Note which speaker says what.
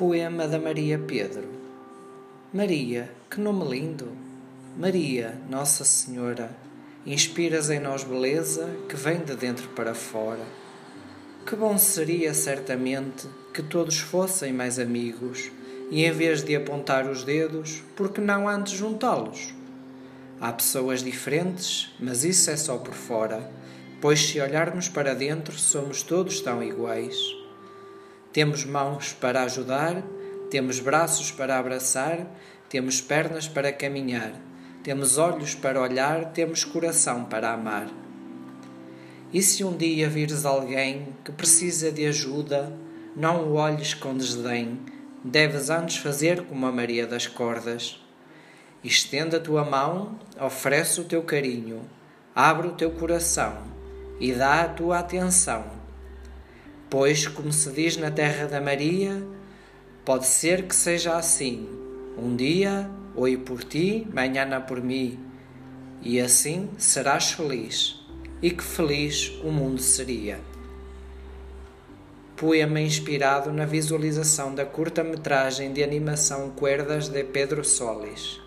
Speaker 1: Poema da Maria Pedro Maria, que nome lindo! Maria, Nossa Senhora, inspiras em nós beleza que vem de dentro para fora. Que bom seria, certamente, que todos fossem mais amigos e, em vez de apontar os dedos, por que não antes juntá-los? Há pessoas diferentes, mas isso é só por fora, pois se olharmos para dentro somos todos tão iguais. Temos mãos para ajudar, temos braços para abraçar, temos pernas para caminhar, temos olhos para olhar, temos coração para amar. E se um dia vires alguém que precisa de ajuda, não o olhes com desdém, deves antes fazer como a Maria das Cordas. Estenda a tua mão, oferece o teu carinho, abre o teu coração e dá a tua atenção Pois, como se diz na terra da Maria, pode ser que seja assim. Um dia, oi por ti, manhã por mim, e assim serás feliz. E que feliz o mundo seria. Poema inspirado na visualização da curta-metragem de animação Cuerdas de Pedro Solis.